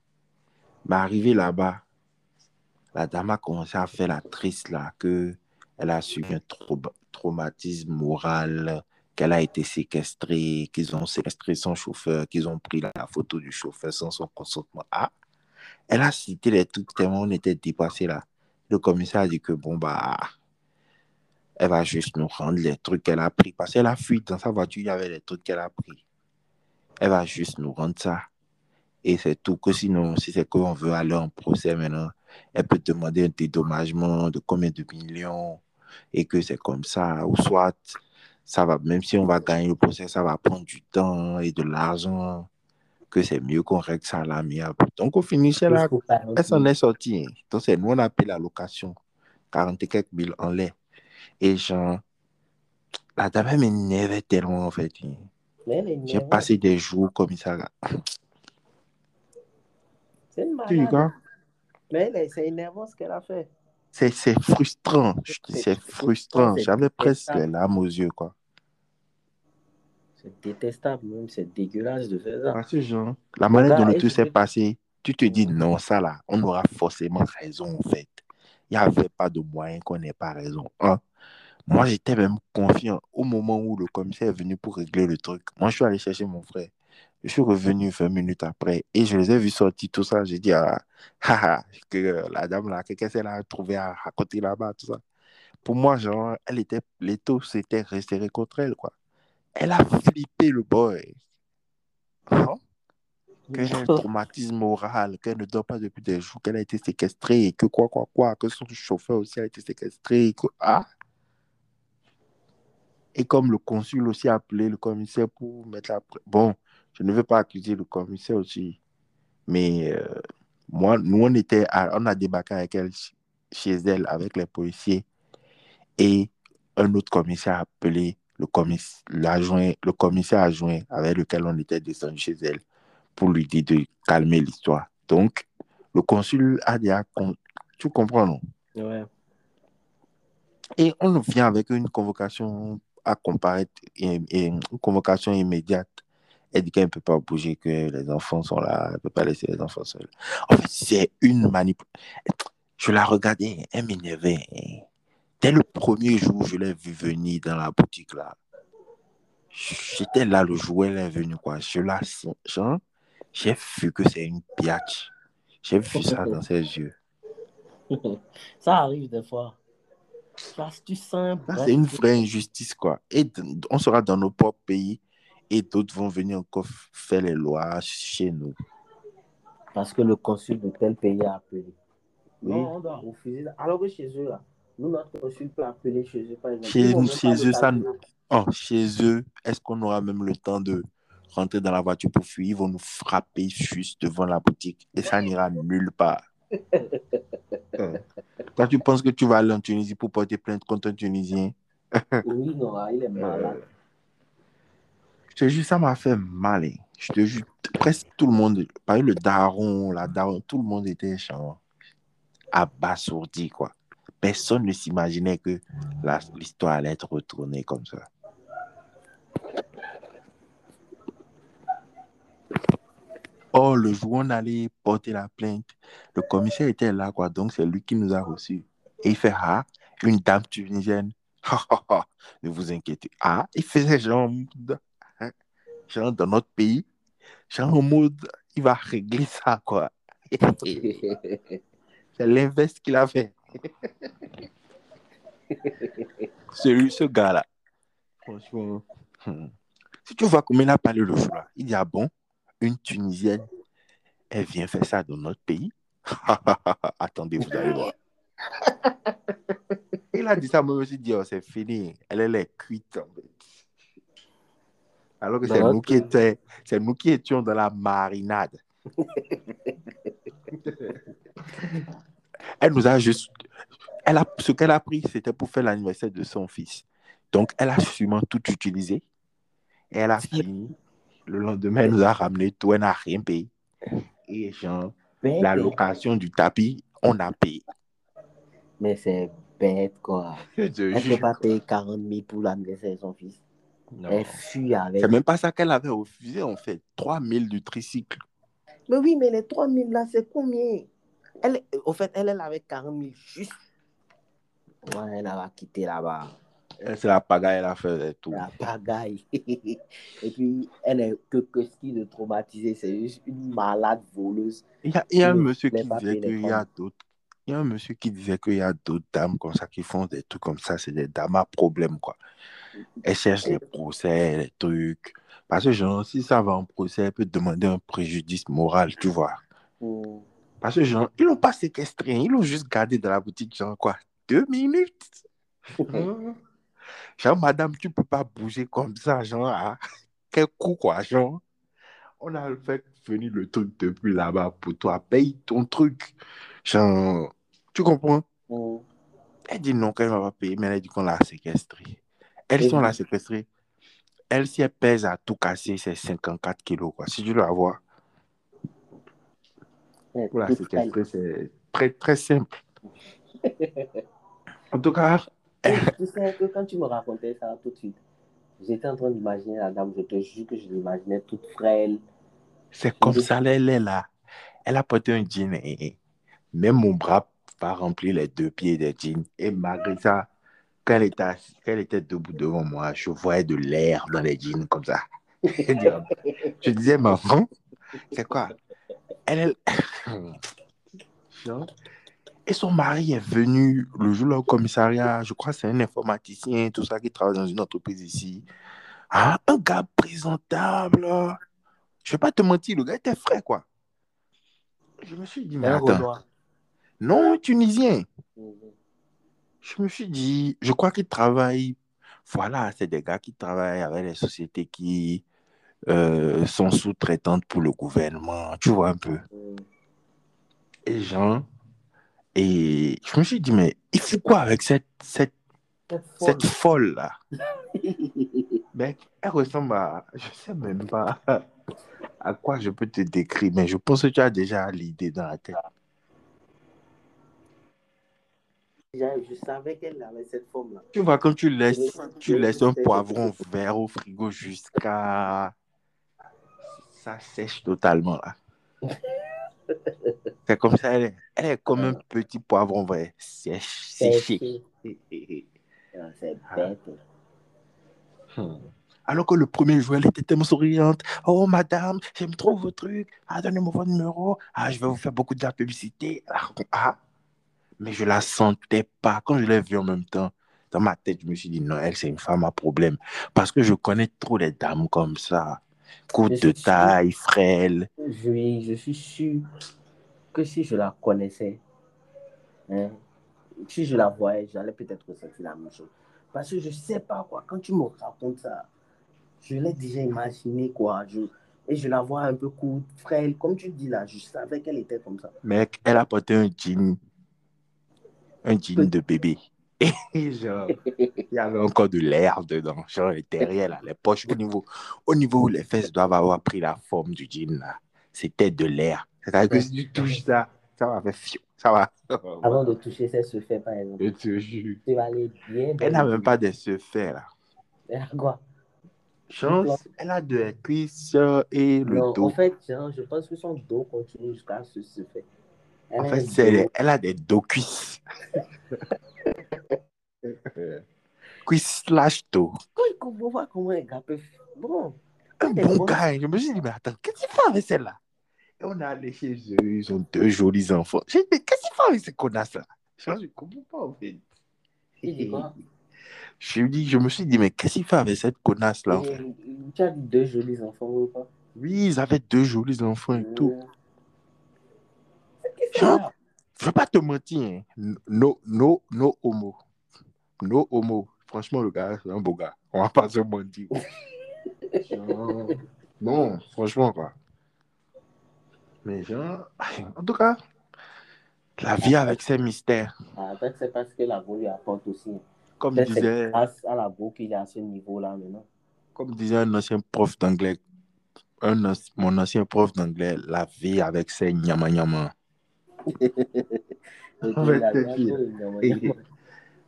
Mais arrivé là-bas, la dame a commencé à faire la triste là, que elle a subi un trau- traumatisme moral, qu'elle a été séquestrée, qu'ils ont séquestré son chauffeur, qu'ils ont pris la photo du chauffeur sans son consentement. Ah, elle a cité les trucs tellement on était dépassés là. Le commissaire a dit que bon, bah, elle va juste nous rendre les trucs qu'elle a pris. Parce qu'elle a fui dans sa voiture, il y avait les trucs qu'elle a pris. Elle va juste nous rendre ça. Et c'est tout. Que sinon, si c'est qu'on veut aller en procès maintenant, elle peut demander un dédommagement de combien de millions et que c'est comme ça. Ou soit, ça va, même si on va gagner le procès, ça va prendre du temps et de l'argent. Que c'est mieux qu'on règle ça à l'amiable. Donc, au finish, a- elle s'en est sortie. hein. Donc, c'est nous, on a payé la location. 40 et quelques mille en lait. Et genre, la dame, elle m'énervait tellement, en fait. hein. J'ai passé des jours comme ça. là. C'est une malade. Mais c'est énervant ce qu'elle a fait. C'est frustrant. C'est- frustrant. J'avais presque les larmes aux yeux, quoi. C'est détestable, même. C'est dégueulasse de faire ça. Parce que, genre, la manière dont le tout s'est passé, tu te dis non, ça là, on aura forcément raison, en fait. Il n'y avait pas de moyen qu'on n'ait pas raison. Hein? Moi, j'étais même confiant au moment où le commissaire est venu pour régler le truc. Moi, je suis allé chercher mon frère. Je suis revenu 20 minutes après et je les ai vus sortir tout ça. J'ai dit, ah, ah, ah, que la dame là, qu'est-ce qu'elle a trouvé à, à côté là-bas, tout ça. pour moi, genre, elle était, les taux s'étaient resserrés contre elle, quoi. Elle a flippé le boy. Hein? Qu'elle a un traumatisme moral, qu'elle ne dort pas depuis des jours, qu'elle a été séquestrée, que quoi, quoi, quoi, que son chauffeur aussi a été séquestré. Que... Ah! Et comme le consul aussi a appelé le commissaire pour mettre la... Bon, je ne veux pas accuser le commissaire aussi, mais euh, moi, nous, on, était on a débarqué avec elle chez elle, avec les policiers, et un autre commissaire a appelé le, commissaire, le commissaire adjoint avec lequel on était descendu chez elle pour lui dire de calmer l'histoire. Donc, le consul a dit, tu comprends, non? Ouais. Et on vient avec une convocation à comparaître, et, une convocation immédiate. Elle dit qu'elle ne peut pas bouger, que les enfants sont là, elle ne peut pas laisser les enfants seuls. En fait, c'est une manipulation. Je la regardais, elle m'énervait. Dès le premier jour, je l'ai vu venir dans la boutique là. J'étais là le jour où elle est venue, quoi. Je la sens, j'ai vu que c'est une biatch. J'ai vu ça dans ses yeux. Ça arrive des fois. Tu sens. C'est une vraie injustice, quoi. Et on sera dans nos propres pays et d'autres vont venir encore faire les lois chez nous. Parce que le consul de tel pays a appelé. Non, on doit refuser. Alors que chez eux, là, nous, notre consul peut appeler chez eux, par exemple. Chez, chez eux, ça. Oh, chez eux, est-ce qu'on aura même le temps de rentrer dans la voiture pour fuir, ils vont nous frapper juste devant la boutique et ça n'ira nulle part. Euh. Toi, tu penses que tu vas aller en Tunisie pour porter plainte contre un Tunisien? Oui, non, il est malade. Je te jure, ça m'a fait mal. Hein. Je te jure, presque tout le monde, par le daron, la daron, tout le monde était abasourdi, quoi. Personne ne s'imaginait que l'histoire allait être retournée comme ça. Oh, le jour où on allait porter la plainte, le commissaire était là, quoi. Donc, c'est lui qui nous a reçus. Et il fait, ah, une dame tunisienne. ne vous inquiétez. Ah, il faisait genre, hein, genre dans notre pays, genre en mode, il va régler ça, quoi. c'est l'inverse qu'il a fait. Celui, ce gars-là. Franchement. Hmm. Si tu vois comment il a parlé le là, il dit, ah bon, une Tunisienne, elle vient faire ça dans notre pays? Attendez, vous allez voir. Il a dit ça, moi je me suis dit, oh, c'est fini. Elle, elle est cuite. En fait. Alors que c'est nous, qui étions, c'est nous qui étions dans la marinade. elle nous a juste. Elle a, ce qu'elle a pris, c'était pour faire l'anniversaire de son fils. Donc, elle a sûrement tout utilisé. Et elle a fini le lendemain, elle nous a ramené tout, elle n'a rien payé. Et genre, la location du tapis, on a payé. Mais c'est bête, quoi. Elle ne pas payer 40 000 pour l'anniversaire de son fils. Non. Elle fuit avec. C'est même pas ça qu'elle avait refusé, en fait. 3 000 du tricycle. Mais oui, mais les 3 000 là, c'est combien? Elle, Au fait, elle, elle avait 40 000 juste. Ouais, elle a quitté là-bas. C'est la pagaille, elle a fait tout. La pagaille. Et puis, elle est que, que ce qui le traumatisé, c'est juste une malade voleuse. Il y a, il y a un monsieur qui disait qu'il y a d'autres. Il y a un monsieur qui disait qu'il y a d'autres dames comme ça qui font des trucs comme ça. C'est des dames à problème, quoi. Elles cherchent les procès, les trucs. Parce que, genre, si ça va en procès, elle peut demander un préjudice moral, tu vois. Mm. Parce que, genre, ils l'ont pas séquestré. Ils l'ont juste gardé dans la boutique, genre, quoi, deux minutes? Genre, madame, tu peux pas bouger comme ça, genre, ah, quel coup, quoi, genre? On a fait venir le truc depuis là-bas pour toi, paye ton truc. Genre, tu comprends? Mm. Elle dit non, qu'elle ne va pas payer, mais elle dit qu'on l'a séquestrée. Elles sont là séquestrées. Elle, si elle pèse à tout casser, c'est 54 kilos, quoi. Si tu la vois. Pour la séquestrer, c'est très, très simple. en tout cas, tu sais que quand tu me racontais ça tout de suite, j'étais en train d'imaginer la dame, je te jure que je l'imaginais toute frêle. C'est comme ça, elle est là. Elle a porté un jean et même mon bras va remplir les deux pieds des jeans. Et malgré ça, quand elle était, elle était debout devant moi, je voyais de l'air dans les jeans comme ça. je disais, maman, c'est quoi? Elle. Et son mari est venu le jour là au commissariat. Je crois que c'est un informaticien, tout ça, qui travaille dans une entreprise ici. Ah, un gars présentable. Je vais pas te mentir, le gars était frais, quoi. Je me suis dit, mais attends. Non, tunisien. Je me suis dit, je crois qu'il travaille. Voilà, c'est des gars qui travaillent avec les sociétés qui euh, sont sous-traitantes pour le gouvernement. Tu vois un peu. Et Jean. Et je me suis dit, mais il faut quoi avec cette, cette, cette folle. folle-là? Mec, elle ressemble à. Je sais même pas à quoi je peux te décrire, mais je pense que tu as déjà l'idée dans la tête. Je savais qu'elle avait cette forme-là. Tu vois, quand tu laisses, tu laisses un poivron vert au frigo jusqu'à. Ça sèche totalement, là. C'est comme ça, elle est, elle est comme un petit poivron vert, sèche, séché. Ah, C'est bête. Hmm. Alors que le premier jour, elle était tellement souriante. Oh, madame, j'aime trop vos trucs. Ah, donnez-moi votre numéro. Ah, je vais vous faire beaucoup de la publicité. Ah, ah. Mais je la sentais pas. Quand je l'ai vue en même temps, dans ma tête, je me suis dit, non, elle, c'est une femme à problème. Parce que je connais trop les dames comme ça. Courte Mais de taille, frêle. Je, je suis sûr que si je la connaissais, hein, si je la voyais, j'allais peut-être ressentir la même chose. Parce que je sais pas quoi, quand tu me racontes ça, je l'ai déjà imaginé quoi. Je, et je la vois un peu courte, frêle, comme tu dis là, je savais qu'elle était comme ça. Mec, elle a porté un jean. Un jean de bébé. Et genre, il y avait encore de l'air dedans. Genre, les derrière, là, les poches, au niveau, au niveau où les fesses doivent avoir pris la forme du jean, là, c'était de l'air. C'est-à-dire que si tu touches ça, ça va faire fiou. Ça va. Avant de toucher ça se fait par exemple. Je te jure. Tu vas aller bien. Elle n'a même pas de se faire, là. Elle a quoi? Chance, elle a de la cuisse et le Non, dos. en fait, genre, je pense que son dos continue jusqu'à ce se fait. Elle En fait, elle a des dos cuisses. cuisse slash dos. Quand il comprend pas comment un gars peut. Bon, Un bon gars. Je me suis dit, mais attends, qu'est-ce qu'il fait avec celle-là? Et on est allé chez eux, ils ont deux jolis enfants. J'ai dit, mais qu'est-ce qu'il fait avec ces connasses-là Je ne comprends pas, en fait. il dit quoi? Je, dis, je me suis dit, mais qu'est-ce qu'il fait avec cette connasse-là en fait? Tu as deux jolis enfants ou pas? Oui, ils avaient deux jolis enfants et tout. Euh, Je ne vais pas te mentir. hein. No, no, no homo. No homo. Franchement, le gars, c'est un beau gars. On va pas se mentir. Genre, non, franchement, quoi. Mais genre, en tout cas, la vie avec ses mystères. Ah, Peut-être c'est parce que la go lui apporte aussi. Comme Peut-être c'est disait, grâce à la go qu'il est à ce niveau-là maintenant. comme disait un ancien prof d'anglais, un, mon ancien prof d'anglais, la vie avec ses nyama nyama. Et-.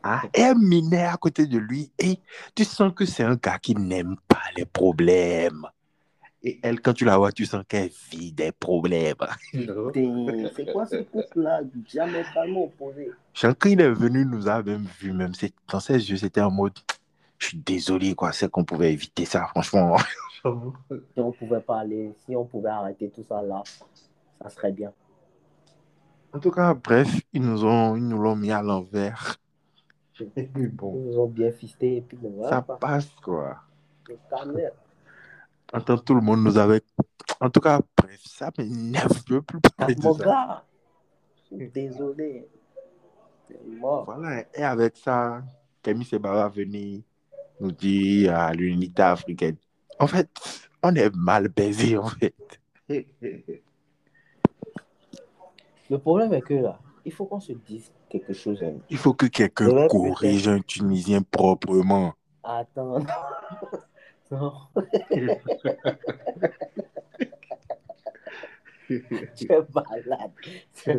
Ah, et elle minait à côté de lui et tu sens que c'est un gars qui n'aime pas les problèmes. Et elle, quand tu la vois, tu sens qu'elle vit des problèmes. C'est quoi ce couple-là Diamétralement opposé. Il est venu, nous a même vu, même dans ses yeux, c'était en mode Je suis désolé, quoi, c'est qu'on pouvait éviter ça, franchement. Si on pouvait parler, si on pouvait arrêter tout ça là, ça serait bien. En tout cas, bref, ils nous ont, ils nous l'ont mis à l'envers. Et puis Ils bon, nous ont bien fisté et puis bon, ça passe, quoi. Attends, tout le monde nous avait. En tout cas, bref, ça m'énerve. Je veux plus parler de mon ça. gars, je suis désolé. Mort. Voilà, et avec ça, Camille Seba va venir nous dire à l'unité africaine. En fait, on est mal baisé, en fait. Le problème est que là, il faut qu'on se dise quelque chose. hein. Il faut que Je quelqu'un corrige un Tunisien proprement. Attends. Non. Tu es malade. Tu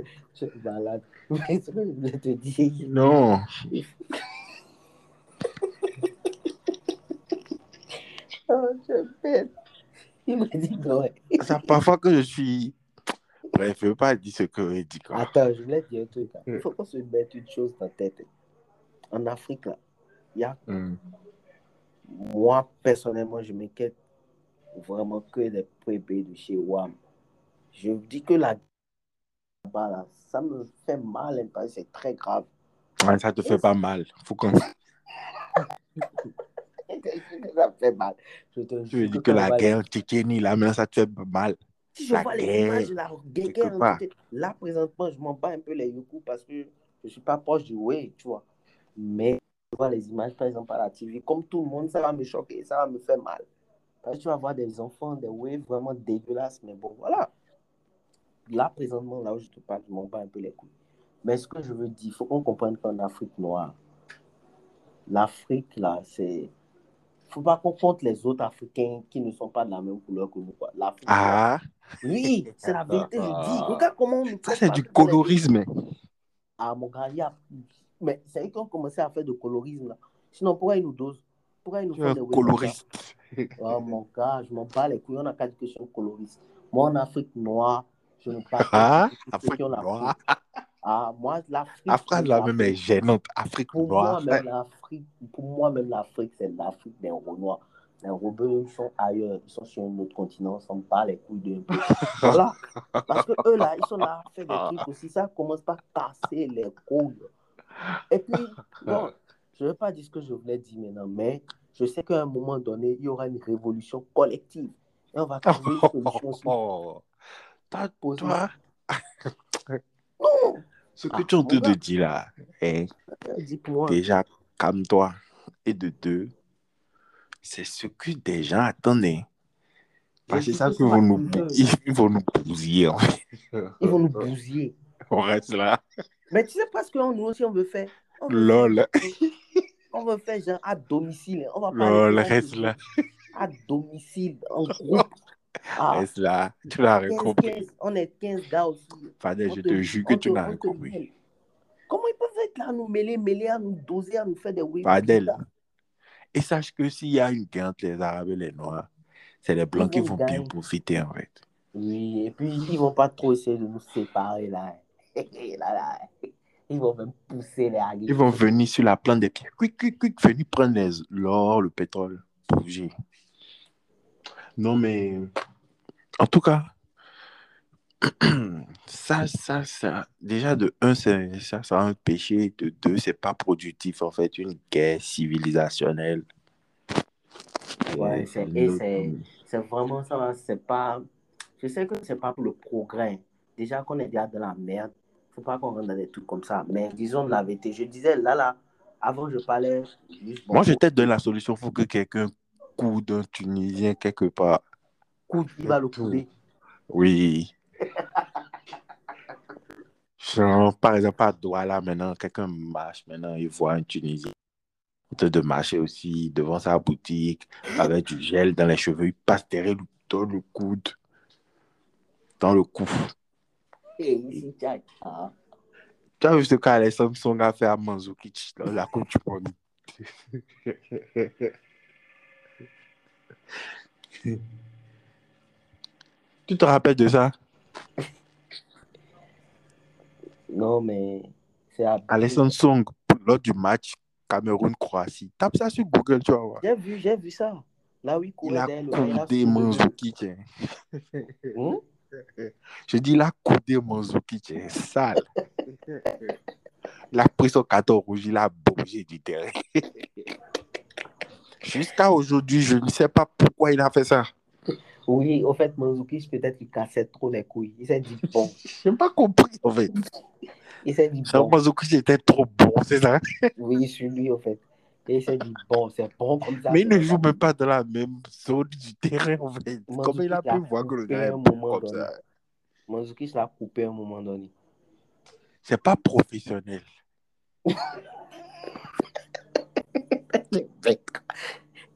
es- malade. Mais ce que je voulais te dire, Non, oh, es bête. Il m'a dit non. c'est parfois que je suis. Bref, je ne veux pas dire ce que je dis. Quoi. Attends, je voulais te dire un truc. Il faut qu'on se mette une chose dans la tête. En Afrique, là, il y a Hmm. moi, personnellement, je m'inquiète vraiment que des prébés de chez WAM. Je dis que la là-bas, là, ça me fait mal, hein, c'est très grave. Ouais, ça te fait pas mal. Faut qu'on... ça me fait mal. Je te Tu veux dire que la guerre en Tchétchénie, là, maintenant, ça te fait mal. Si je la vois les images de la guerre, là, présentement, je m'en bats un peu les coups parce que je suis pas proche du way, tu vois. Mais je vois les images, par exemple, à la TV, comme tout le monde, ça va me choquer, ça va me faire mal. Parce que tu vas voir des enfants, des waves vraiment dégueulasses, mais bon, voilà. Là, présentement, là où je te parle, je m'en bats un peu les couilles. Mais ce que je veux dire, il faut qu'on comprenne qu'en Afrique noire, l'Afrique, là, c'est. Il faut pas qu'on compte les autres Africains qui ne sont pas de la même couleur que nous. quoi. Ah, oui, c'est la vérité, je dis. Regarde comment on ça, c'est du colorisme. Ah, mon gars, il y a... Mais c'est eux qui ont commencé à faire de colorisme, là. Sinon, pourquoi ils nous dosent? Pourquoi ils nous font des coloriste. Oh, mon gars, je m'en bats les couilles. On n'a qu'à dire que je suis un coloriste. Moi, en Afrique noire, je ne parle Ah, de ceux Afrique la noire. Ah, moi, l'Afrique. La phrase là même est gênante. Afrique noire. moi, même l'Afrique, pour moi, même l'Afrique, c'est l'Afrique des Renois. Les Rebeux, ils sont ailleurs, ils sont sur un autre continent, on s'en bat les couilles d'un peu. Voilà. Parce que eux, là, ils sont là à faire des trucs aussi. Ça commence par casser les couilles. Et puis, bon, je ne vais pas dire ce que je voulais dire maintenant, mais je sais qu'à un moment donné, il y aura une révolution collective. Et on va trouver une solution. sur- Oh. Poser- toi, Non, ce que Ah, tu es en train mon de dire là, hein, dis-moi. déjà, calme-toi. Et de deux, c'est ce que des gens attendent. hein. Parce que ça qu'ils que vont nous, ils, vont nous bousiller. en fait. Ils vont nous bousiller. On reste là. Mais tu sais pas ce que nous aussi on veut faire? On veut Lol. faire- On veut faire genre à domicile. On va pas Lol, reste là. À domicile, en groupe. Ah, Reste là. Tu l'as 15, compris. 15, on est 15 gars aussi. Je te- te jure que tu n'as rien te compris. Là, à nous mêler, mêler, à nous doser, à nous faire des Fadel. bizarres Et sache que s'il y a une guerre entre les Arabes et les Noirs, c'est les Blancs qui vont bien profiter en fait. Oui, et puis ils vont pas trop essayer de nous séparer là. là, là. Ils vont même pousser les alliés. Ils vont venir sur la plante des pieds. Quick, quick, quick, venir prendre l'or, le pétrole. Bouger. Non, mais en tout cas, ça, ça, ça, déjà de un, c'est ça, c'est un péché. De deux, c'est pas productif en fait. Une guerre civilisationnelle. Ouais, Et c'est- vraiment ça, c'est pas. Je sais que c'est pas pour le progrès. Déjà qu'on est déjà dans la merde, faut pas qu'on rentre dans des trucs comme ça. Mais disons la vérité. Je disais là, là, avant je parlais. juste, bon, Moi, je t'ai donné la solution. Il faut que quelqu'un coude un Tunisien quelque part. coup, il va le couper. Oui. Genre, par exemple, à Douala, maintenant, quelqu'un marche, maintenant, il voit un Tunisien en train de marcher aussi devant sa boutique avec du gel dans les cheveux. Il passe derrière donne le coude dans le cou. Et ah, Tu as vu ce qu'Alexandre Samsung a fait à Mandzukic dans la Coupe du Monde? tu te rappelles de ça? Non, mais c'est abusé. Alexandre Song, lors du match Cameroun-Croatie. Tape ça sur Google, tu vas voir. J'ai vu, j'ai vu ça. Là où il a coudé soulevé. Mandzukic. hein. Hum? Je dis, il a coudé Mandzukic. hein. Sale. Il a pris son carton rouge, il a bougé du terrain. Jusqu'à aujourd'hui, je ne sais pas pourquoi il a fait ça. Oui, au fait, Manzuki, peut-être qu'il cassait trop les couilles. Il s'est dit bon. Je n'ai pas compris, en fait. Il s'est dit bon. Mandzukic était trop bon, c'est ça? Oui, sur lui, au fait. Et il s'est dit bon, c'est bon comme ça. Mais il ne joue même pas dans la même zone du terrain, en fait. Mandzukic Comment il a pu voir que le gars est bon comme donné. ça? Manzuki l'a coupé à un moment donné. C'est pas professionnel.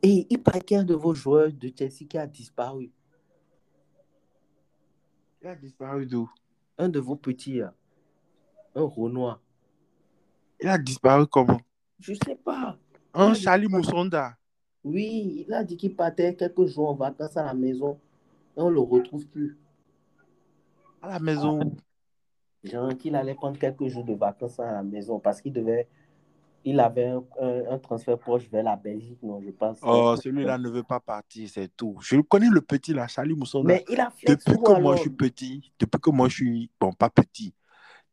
Et il paraît qu'il y a un de vos joueurs de Chelsea qui a disparu. Il a disparu d'où? Un de vos petits, là. un Renoir. Il a disparu comment? Je sais pas. Un Charlie. Moussonda. Oui, il a dit qu'il partait quelques jours en vacances à la maison. Et on le retrouve plus. À la maison. Genre qu'il allait prendre quelques jours de vacances à la maison parce qu'il devait il avait un, transfert proche vers la Belgique, non, je pense. Oh, celui-là ne veut pas partir, c'est tout. Je le connais, le petit là, Charlie Moussonda. Mais il a fait Depuis que moi je suis petit, depuis que moi je suis, bon, pas petit,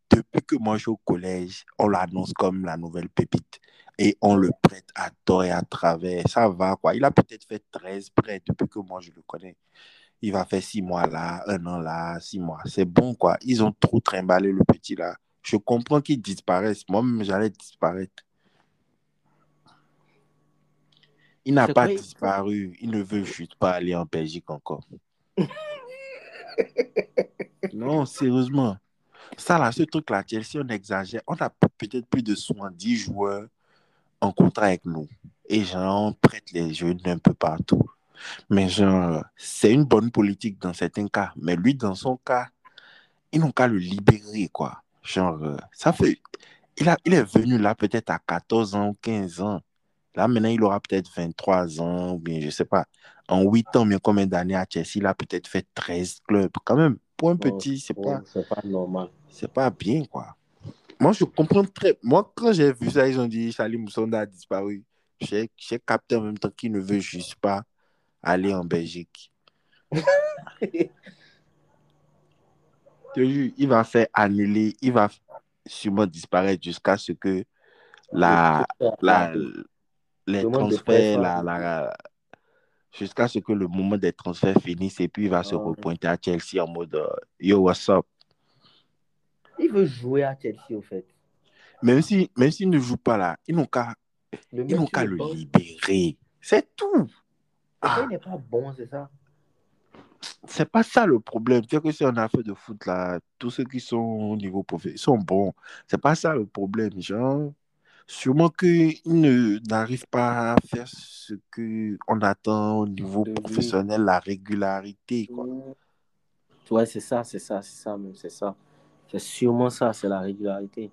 depuis que moi je suis au collège, on l'annonce comme la nouvelle pépite et on le prête à tort et à travers. Ça va, quoi. Il a peut-être fait 13 prêts depuis que moi je le connais. Il va faire 6 mois là, un an là, 6 mois. C'est bon, quoi. Ils ont trop trimballé le petit là. Je comprends qu'il disparaisse. Moi-même, j'allais disparaître. Il n'a pas quoi, disparu. Il ne veut juste pas aller en Belgique encore. non, sérieusement. Ça, là, ce truc-là, Chelsea, on exagère. On a peut-être plus de 70 joueurs en contrat avec nous. Et genre, on prête les jeunes un peu partout. Mais genre, c'est une bonne politique dans certains cas. Mais lui, dans son cas, ils n'ont qu'à le libérer, quoi. Genre, euh, ça fait... Il, a, il est venu là peut-être à 14 ans ou 15 ans. Là, maintenant, il aura peut-être 23 ans, ou bien, je sais pas. En 8 ans, mais combien d'années à Chelsea, il a peut-être fait 13 clubs. Quand même, pour un petit, c'est Oh, pas, pas normal. c'est pas bien, quoi. Moi, je comprends très... Moi, quand j'ai vu ça, ils ont dit Charlie Moussonda a disparu. J'ai capté en même temps qu'il ne veut juste pas aller en Belgique. Il va faire annuler, il va sûrement disparaître jusqu'à ce que la, la, les transferts, la, jusqu'à ce que le moment des transferts finisse et puis il va se Ah. repointer à Chelsea en mode euh, Yo, what's up? Il veut jouer à Chelsea, au fait. Même si, même s'il ne joue pas là, ils n'ont qu'à Le ils qu'à le libérer. C'est tout. c'est Ah. qu'il n'est pas bon, c'est ça? C'est pas ça le problème. C'est que si on a fait de foot là, tous ceux qui sont au niveau professionnel sont bons. C'est pas ça le problème. Genre, sûrement qu'ils n'arrivent pas à faire ce qu'on attend au niveau De professionnel, la régularité. Quoi. Ouais, c'est ça, c'est ça, c'est ça, même, c'est ça. C'est sûrement ça, c'est la régularité.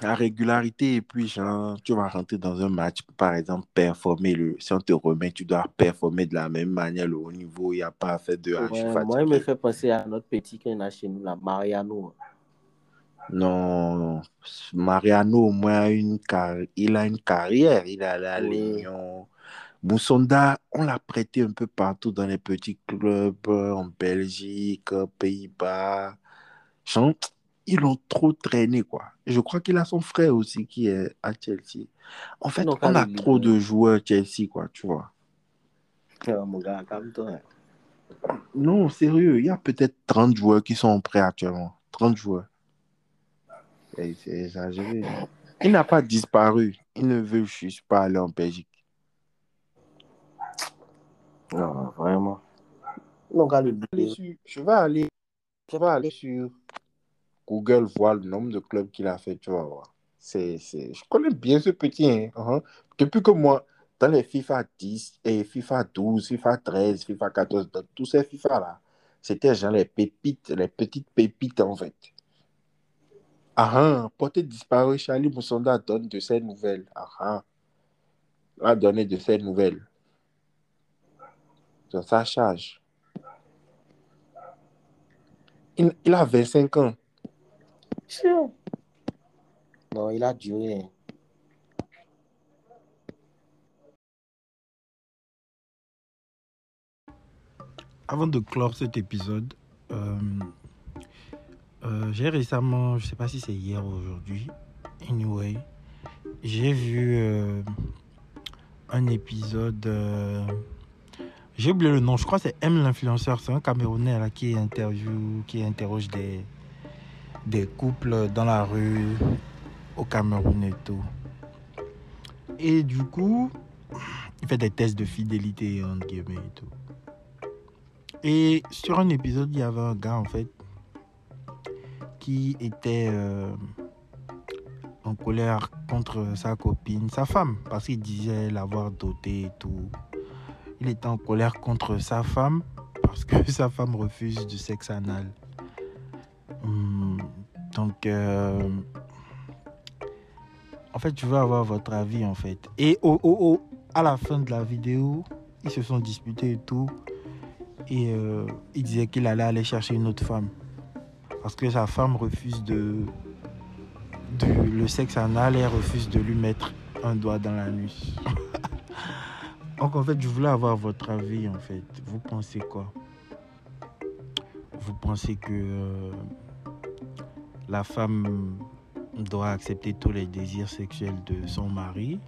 La régularité, et puis, genre, tu vas rentrer dans un match, par exemple, performer. Le, si on te remet, tu dois performer de la même manière, le haut niveau. Il n'y a pas à faire de Ouais, moi, il me fait penser à notre petit qu'on a chez nous, là, Mariano. Non, Mariano, au moins, a une car... il a une carrière. Il allé à Oui. Lyon. Moussonda, on l'a prêté un peu partout dans les petits clubs, euh, en Belgique, Pays-Bas. Ils l'ont trop traîné, quoi. Je crois qu'il a son frère aussi qui est à Chelsea. En fait, on a trop de joueurs Chelsea, quoi, tu vois. Mon gars, calme-toi. Non, sérieux, il y a peut-être 30 joueurs qui sont prêts actuellement. 30 joueurs. C'est exagéré. Il n'a pas disparu. Il ne veut juste pas aller en Belgique. Non, vraiment. Je vais aller, je vais aller sur Google voir le nombre de clubs qu'il a fait, tu vas voir. C'est, c'est, je connais bien ce petit. hein, hein. Depuis que moi, dans les FIFA 10 et FIFA 12, FIFA 13, FIFA 14, dans tous ces FIFA-là, c'était genre les pépites, les petites pépites en fait. Ah ah, porté disparu, Charlie Moussonda donne de ses nouvelles. Ah ah, a donné de ses nouvelles. Dans sa charge. Il, il a 25 ans. Tiens. Non, il a duré. Avant de clore cet épisode, euh, euh, j'ai récemment, je sais pas si c'est hier ou aujourd'hui, anyway, j'ai vu euh, un épisode. euh, j'ai oublié le nom, je crois que c'est M l'influenceur, c'est un Camerounais qui interview, qui interroge des, des couples dans la rue au Cameroun et tout. Et du coup, il fait des tests de fidélité entre guillemets et tout. Et sur un épisode, il y avait un gars en fait qui était euh, en colère contre sa copine, sa femme, parce qu'il disait l'avoir dotée et tout. Il était en colère contre sa femme parce que sa femme refuse du sexe anal. Hum, donc, euh, en fait, je veux avoir votre avis en fait. Et au, au- au- à la fin de la vidéo, ils se sont disputés et tout. Et euh, il disait qu'il allait aller chercher une autre femme. Parce que sa femme refuse de, de le sexe anal et elle refuse de lui mettre un doigt dans l'anus. Donc en fait, je voulais avoir votre avis en fait. Vous pensez quoi? Vous pensez que euh, la femme doit accepter tous les désirs sexuels de son mari?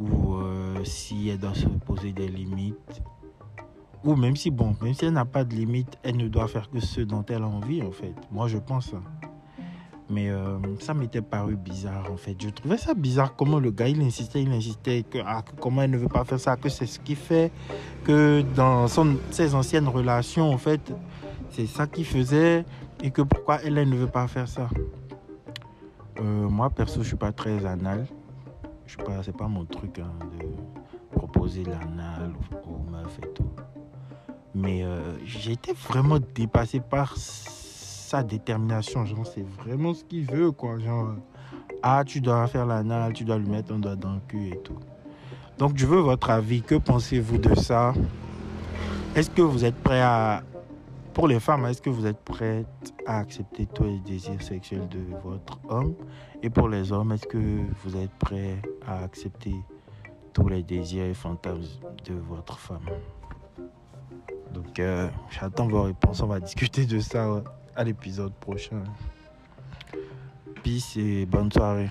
Ou euh, si elle doit se poser des limites ou même si bon même si elle n'a pas de limites elle ne doit faire que ce dont elle a envie en fait. Moi je pense. Mais euh, ça m'était paru bizarre en fait. Je trouvais ça bizarre comment le gars il insistait il insistait que, ah, comment elle ne veut pas faire ça que c'est ce qui fait que dans ses anciennes relations en fait c'est ça qu'il faisait et que pourquoi elle, elle ne veut pas faire ça. Euh, moi perso je suis pas très anal. Je suis pas pas mon truc hein, de proposer l'anal aux meufs et tout mais euh, j'étais vraiment dépassé par sa détermination. Genre c'est vraiment ce qu'il veut quoi. Genre ah tu dois faire l'anal tu dois lui mettre un doigt dans le cul et tout. Donc je veux votre avis. Que pensez-vous de ça? Est-ce que vous êtes prêt à pour les femmes, est-ce que vous êtes prête à accepter tous les désirs sexuels de votre homme? Et pour les hommes, est-ce que vous êtes prêt à accepter tous les désirs et fantasmes de votre femme? Donc, euh, j'attends vos réponses. On va discuter de ça à l'épisode prochain. Peace et bonne soirée.